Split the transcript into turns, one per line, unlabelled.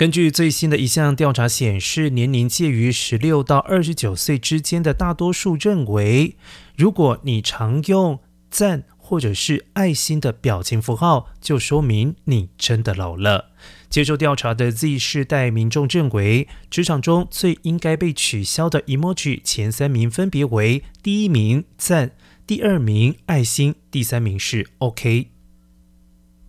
根据最新的一项调查显示年龄介于十六到二十九岁之间的大多数认为如果你常用赞或者是爱心的表情符号就说明你真的老了。接受调查的 z 世代民众认为职场中最应该被取消的 emoji 前三名分别为第一名赞第二名爱心第三名是 ok